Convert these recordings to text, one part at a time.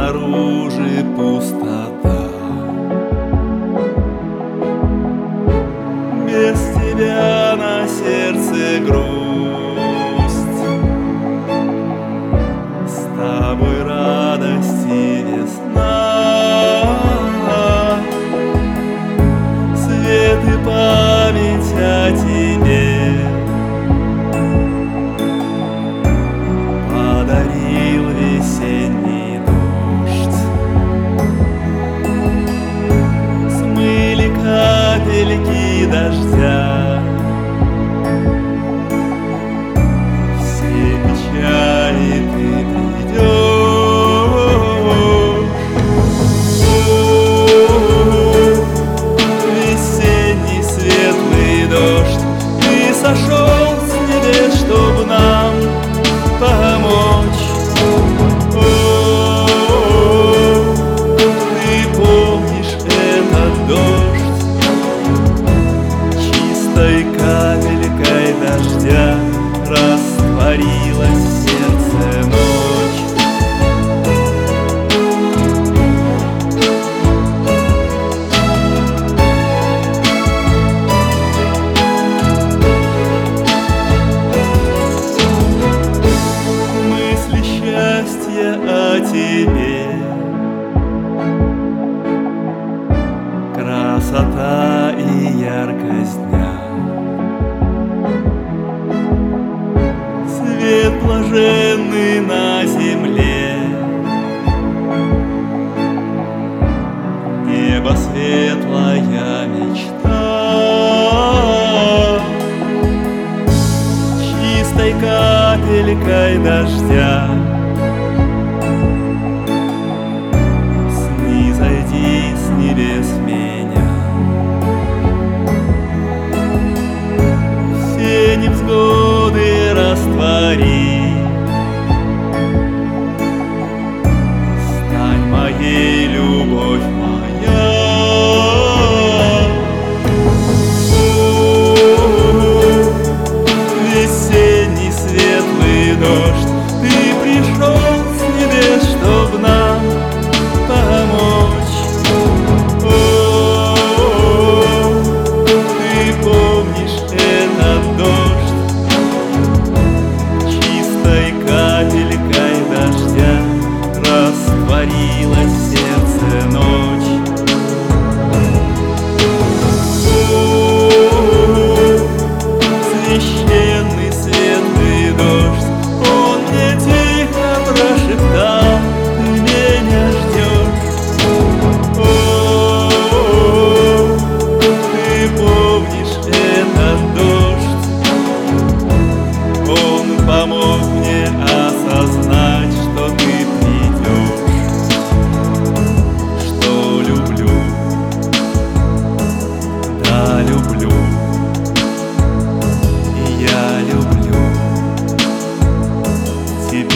снаружи пустота. Без тебя на сердце грудь. тебе. Красота и яркость дня. Свет блаженный на земле. Небо светлая мечта. Чистой капелькой дождя. растворить.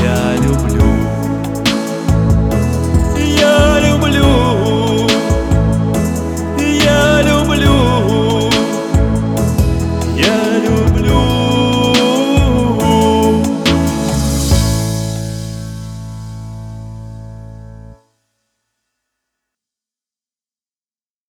тебя люблю.